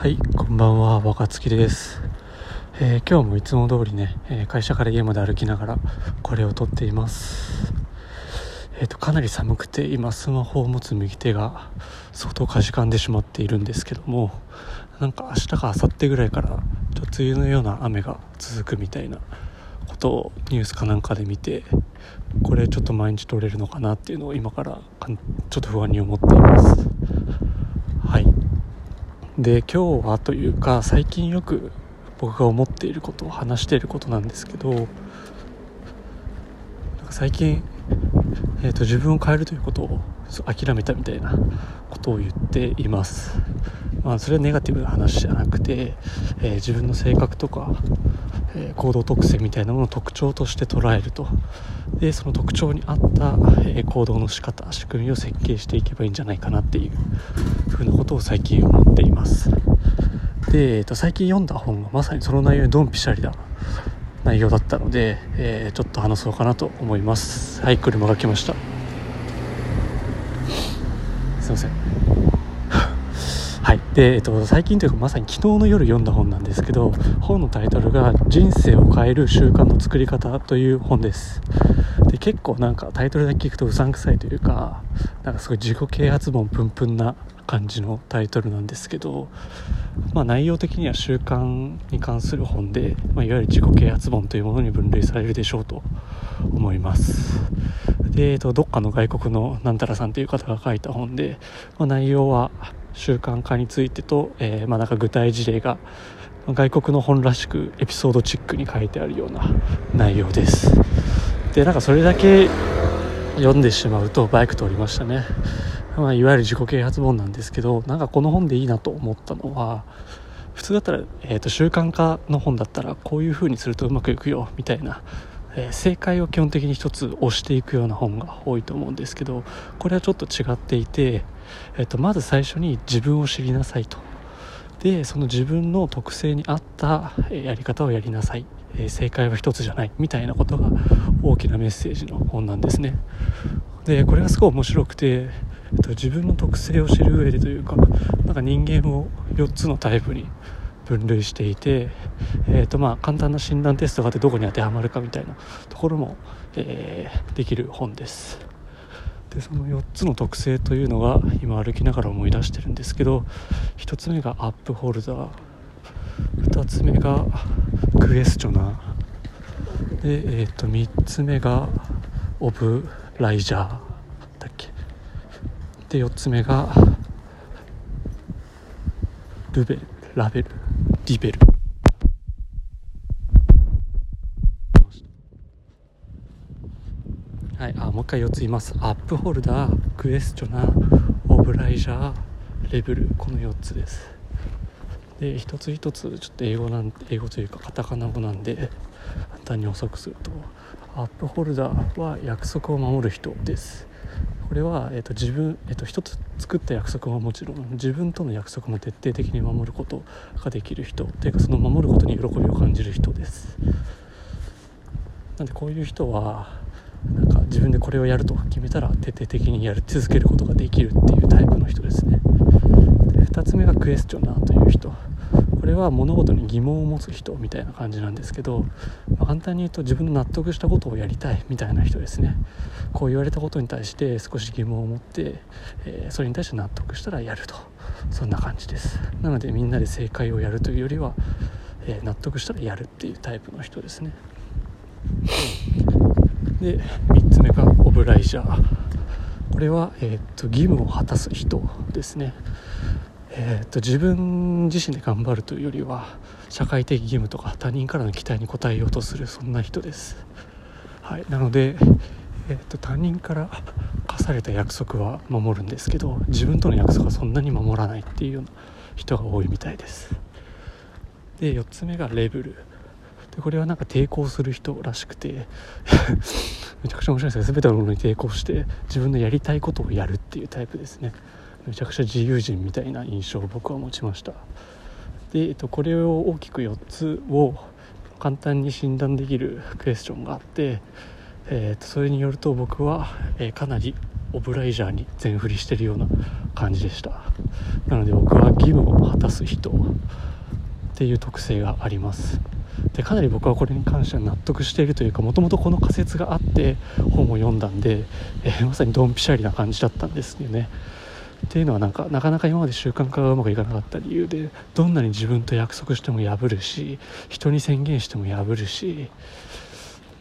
はい、こんばんは、若月です。えー今日もいつも通りね、えー会社から家まで歩きながらこれを撮っています。えっ、と、かなり寒くて今スマホを持つ右手が相当かじかんでしまっているんですけども、なんか明日か明後日ぐらいからちょっと梅雨のような雨が続くみたいなことをニュースかなんかで見て、これちょっと毎日撮れるのかなっていうのを今からかんちょっと不安に思っています。で今日はというか最近よく僕が思っていることを話していることなんですけどなんか最近、えー、と自分を変えるということを諦めたみたいなことを言っています、まあ、それはネガティブな話じゃなくて、えー自分の性格とか、えー行動特性みたいなものを特徴として捉えると。でその特徴に合った、えー行動の仕方仕組みを設計していけばいいんじゃないかなっていうふうなことを最近思っています。で、えー、と最近読んだ本がまさにその内容にドンピシャリな内容だったので、えーちょっと話そうかなと思います。はい車が来ました。すいません。はい。で、えっと、最近というかまさに昨日の夜読んだ本なんですけど本のタイトルが「人生を変える習慣の作り方」という本です。で結構なんかタイトルだけ聞くとうさんくさいというかなんかすごい自己啓発本プンプンな感じのタイトルなんですけど、まあ、内容的には習慣に関する本で、まあ、いわゆる自己啓発本というものに分類されるでしょうと思います、えっと、どっかの外国のなんたらさんという方が書いた本で、まあ、内容は習慣化についてと、えーまあ、なんか具体事例が外国の本らしくエピソードチックに書いてあるような内容です。でなんかそれだけ読んでしまうとバイク通りましたね、まあ、いわゆる自己啓発本なんですけどなんかこの本でいいなと思ったのは普通だったら、えー、と習慣化の本だったらこういう風にするとうまくいくよみたいな、えー正解を基本的に一つ押していくような本が多いと思うんですけどこれはちょっと違っていて、えー、とまず最初に自分を知りなさいと。でその自分の特性に合ったやり方をやりなさい、えー正解は一つじゃない。みたいなことが大きなメッセージの本なんですね。でこれがすごい面白くて、えっと、自分の特性を知る上でというかなんか人間を4つのタイプに分類していて、えーとまあ、簡単な診断テストがあってどこに当てはまるかみたいなところも、えーできる本です。でその4つの特性というのが今歩きながら思い出してるんですけど1つ目がアップホルダー2つ目がクエスチョナーで、えー、と3つ目がオブライジャーだっけ。で4つ目がルベラベル。リベル。はいあもう一回4つ言います。アップホルダークエスチョナーオブライジャーレベル。この4つです。で一つ一つちょっと英語なん英語というかカタカナ語なんで簡単に補足すると。アップホルダーは約束を守る人です。これは、えー、と自分、えー、と一つ作った約束はもちろん自分との約束も徹底的に守ることができる人というかその守ることに喜びを感じる人です。なんでこういう人はなんか自分でこれをやると決めたら徹底的にやり続けることができるっていうタイプの人ですね。で2つ目がクエスチョナーという人。これは物事に疑問を持つ人みたいな感じなんですけど、まあ簡単に言うと自分の納得したことをやりたいみたいな人ですね。こう言われたことに対して少し疑問を持って、えーそれに対して納得したらやると。そんな感じです。なのでみんなで正解をやるというよりは、えー納得したらやるっていうタイプの人ですね。で3つ目がオブライジャー。これは、えーっと義務を果たす人ですね。えー、と自分自身で頑張るというよりは社会的義務とか他人からの期待に応えようとするそんな人です、はい、なので、えー、と他人から課された約束は守るんですけど自分との約束はそんなに守らないっていうような人が多いみたいです。で4つ目がレベル。でこれはなんか抵抗する人らしくて めちゃくちゃ面白いですね。全てのものに抵抗して自分のやりたいことをやるっていうタイプですね。めちゃくちゃ自由人みたいな印象を僕は持ちました。で、えっと、これを大きく4つを簡単に診断できるクエスチョンがあって、えっとそれによると僕は、えかなりオブライジャーに全振りしてるような感じでした。なので僕は義務を果果たす人っていう特性があります。でかなり僕はこれに関しては納得しているというかもともとこの仮説があって本を読んだんで、えー、まさにドンピシャリな感じだったんですよね。っていうのはなんかなかなか今まで習慣化がうまくいかなかった理由でどんなに自分と約束しても破るし人に宣言しても破るし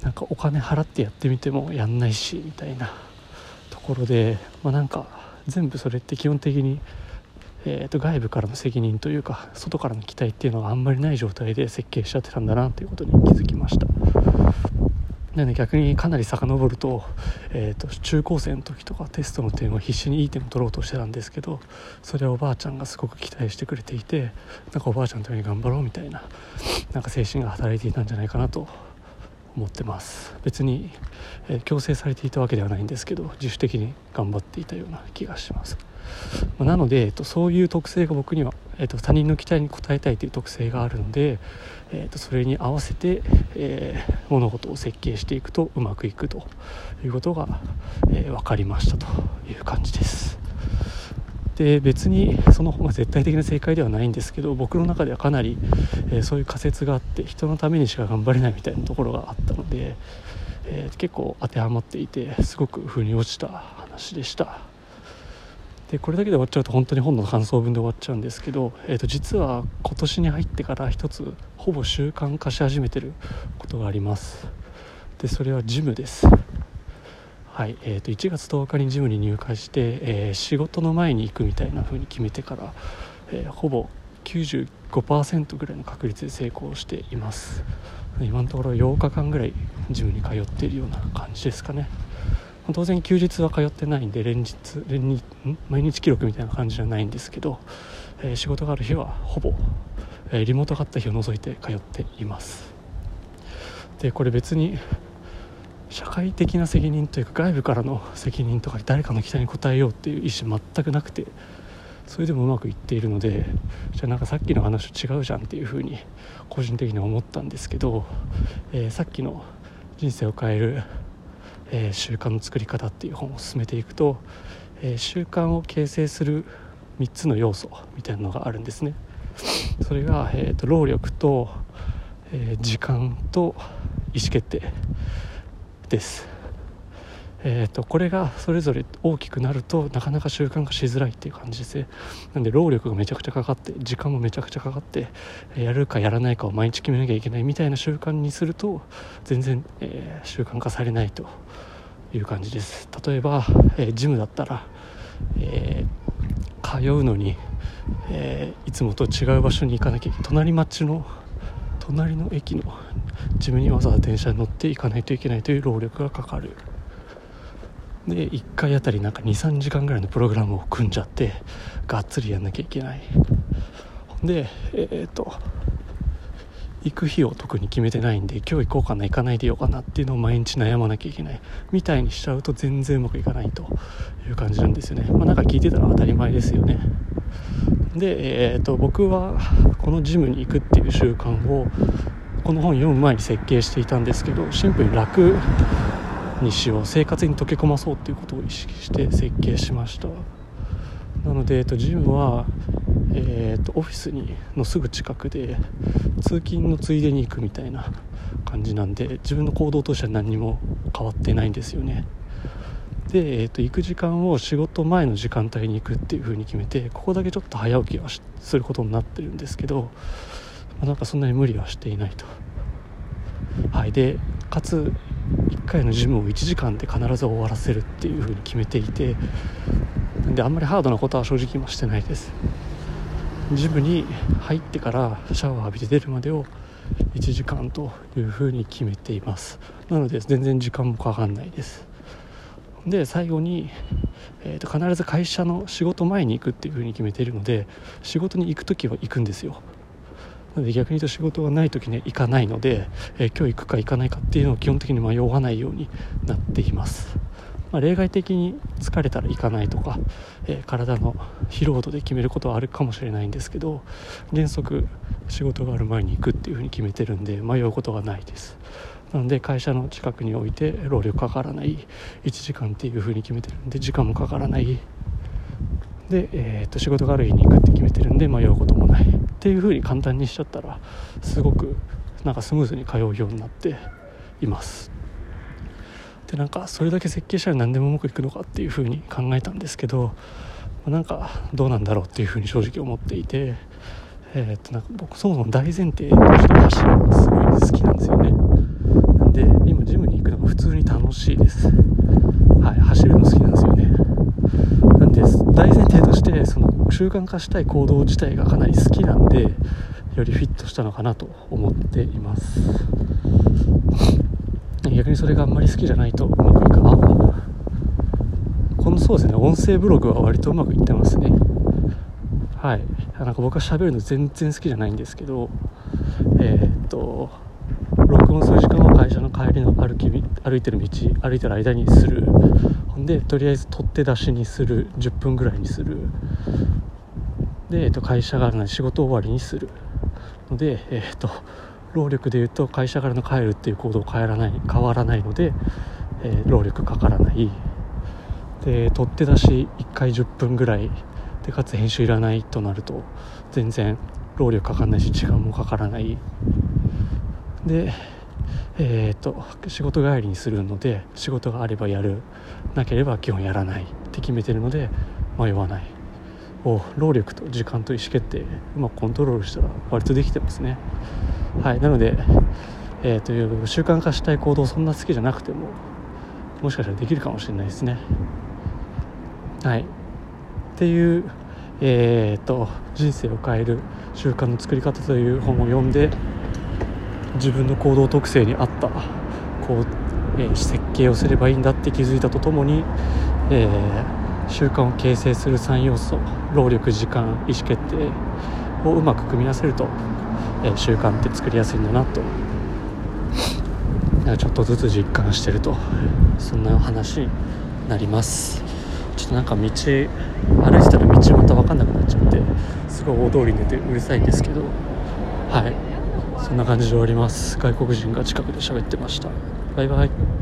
なんかお金払ってやってみてもやんないしみたいなところで、まあ、なんか全部それって基本的にえー、と外部からの責任というか外からの期待っていうのがあんまりない状態で設計しちゃってたんだなということに気づきました。なので逆にかなり遡ると,、えー、と中高生の時とかテストの点を必死にいい点を取ろうとしてたんですけどそれはおばあちゃんがすごく期待してくれていてなんかおばあちゃんのために頑張ろうみたいななんか精神が働いていたんじゃないかなと思ってます。別に、えー、強制されていたわけではないんですけど自主的に頑張っていたような気がします。まなので、えっと、そういう特性が僕には、えっと、他人の期待に応えたいという特性があるので、えっと、それに合わせて、えー、物事を設計していくとうまくいくということが、えー、分かりましたという感じです。で別にその方が絶対的な正解ではないんですけど僕の中ではかなり、えー、そういう仮説があって人のためにしか頑張れないみたいなところがあったので、えー、結構当てはまっていてすごく腑に落ちた話でした。でこれだけで終わっちゃうと本当に本の感想文で終わっちゃうんですけど、えー、と実は今年に入ってから一つほぼ習慣化し始めてることがあります。でそれはジムです。はいえー、と1月10日にジムに入会して、えー、仕事の前に行くみたいな風に決めてから、えー、ほぼ95%ぐらいの確率で成功しています。今のところ8日間ぐらいジムに通っているような感じですかね。当然休日は通ってないんで連日連日毎日記録みたいな感じじゃないんですけど、えー、仕事がある日はほぼ、えー、リモートがあった日を除いて通っています。でこれ別に社会的な責任というか外部からの責任とか誰かの期待に応えようっていう意思全くなくてそれでもうまくいっているのでじゃあなんかさっきの話と違うじゃんっていうふうに個人的には思ったんですけど、えー、さっきの人生を変えるえー、習慣の作り方っていう本を進めていくと、えー、習慣を形成する3つの要素みたいなのがあるんですね。それが、えーと、労力と、え時間と意思決定です。えーと、これがそれぞれ大きくなるとなかなか習慣化しづらいっていう感じです。ねなんで労力がめちゃくちゃかかって時間もめちゃくちゃかかってやるかやらないかを毎日決めなきゃいけないみたいな習慣にすると全然、えー、習慣化されないという感じです。例えば、えー、ジムだったら、えー、通うのに、えいつもと違う場所に行かなきゃいけない。隣町の隣の駅のジムにわざわざ電車に乗って行かないといけないという労力がかかる。で1回あたりなんか23時間ぐらいのプログラムを組んじゃってがっつりやんなきゃいけない。でえっ、と行く日を特に決めてないんで今日行こうかな行かないでようかなっていうのを毎日悩まなきゃいけない。みたいにしちゃうと全然うまくいかないという感じなんですよね。まあなんか聞いてたら当たり前ですよね。で、えーと僕はこのジムに行くっていう習慣をこの本読む前に設計していたんですけどシンプルに楽にしよう生活に溶け込まそうっていうことを意識して設計しました。なので、えっと、ジムは、えー、っとオフィスにのすぐ近くで通勤のついでに行くみたいな感じなんで自分の行動としては何も変わってないんですよね。で、えー、と行く時間を仕事前の時間帯に行くっていう風に決めてここだけちょっと早起きはすることになってるんですけど、まあ、なんかそんなに無理はしていないと。はい。でかつ1回のジムを1時間で必ず終わらせるっていう風に決めていてであんまりハードなことは正直今してないです。ジムに入ってからシャワー浴びて出るまでを1時間という風に決めています。なので全然時間もかかんないです。で最後に、えー、と必ず会社の仕事前に行くっていう風に決めているので仕事に行く時は行くんですよ。で逆に言うと仕事がない時に行かないので、えー、今日行くか行かないかっていうのを基本的に迷わないようになっています、まあ、例外的に疲れたら行かないとか、えー、体の疲労度で決めることはあるかもしれないんですけど原則仕事がある前に行くっていうふうに決めてるんで迷うことがないです。なので会社の近くに置いて労力かからない1時間っていうふうに決めてるんで時間もかからない。で、えー、と仕事がある日に行くって決めてるんで迷うこともない。っていう風に簡単にしちゃったらすごくなんかスムーズに通うようになっています。でなんかそれだけ設計したら何でもうまくいくのかっていう風に考えたんですけどなんかどうなんだろうっていう風に正直思っていてえー、っとなんか僕そもそも大前提として走るのがすごい好きなんですよね。なんで今ジムに行くのが普通に楽しいです。はい走るの好きなんですよね。なんで大前提習慣化したい行動自体がかなり好きなんでよりフィットしたのかなと思っています。逆にそれがあんまり好きじゃないとうまくいくあこのそうですね音声ブログは割とうまくいってますね。はい。なんか僕は喋るの全然好きじゃないんですけどえー、っと録音する時間は会社の帰りの歩き歩いてる道歩いてる間にするでとりあえず取って出しにする10分ぐらいにする。で、えっと、会社があるので仕事終わりにする。ので、えっと、労力でいうと会社からの帰るっていう行動変わらない変わらないので、えー、労力かからない。で取って出し1回10分ぐらい。でかつ編集いらないとなると全然労力かかんないし時間もかからない。でえーと、仕事帰りにするので仕事があればやるなければ基本やらないって決めてるので迷わない。を労力と時間と意思決定。うまくコントロールしたら割とできてますね。はいなので、えー、という習慣化したい行動そんな好きじゃなくてももしかしたらできるかもしれないですね。はい。っていうえーと、人生を変える習慣の作り方という本を読んで自分の行動特性に合ったこう、えー、設計をすればいいんだって気づいたとともに、えー、習慣を形成する3要素労力時間意思決定をうまく組み合わせると、えー、習慣って作りやすいんだなと。ちょっとずつ実感してるとそんな話になります。ちょっとなんか道歩いてたら道また分かんなくなっちゃってすごい大通りに出てうるさいんですけど。はい。そんな感じで終わります。外国人が近くで喋ってました。バイバイ。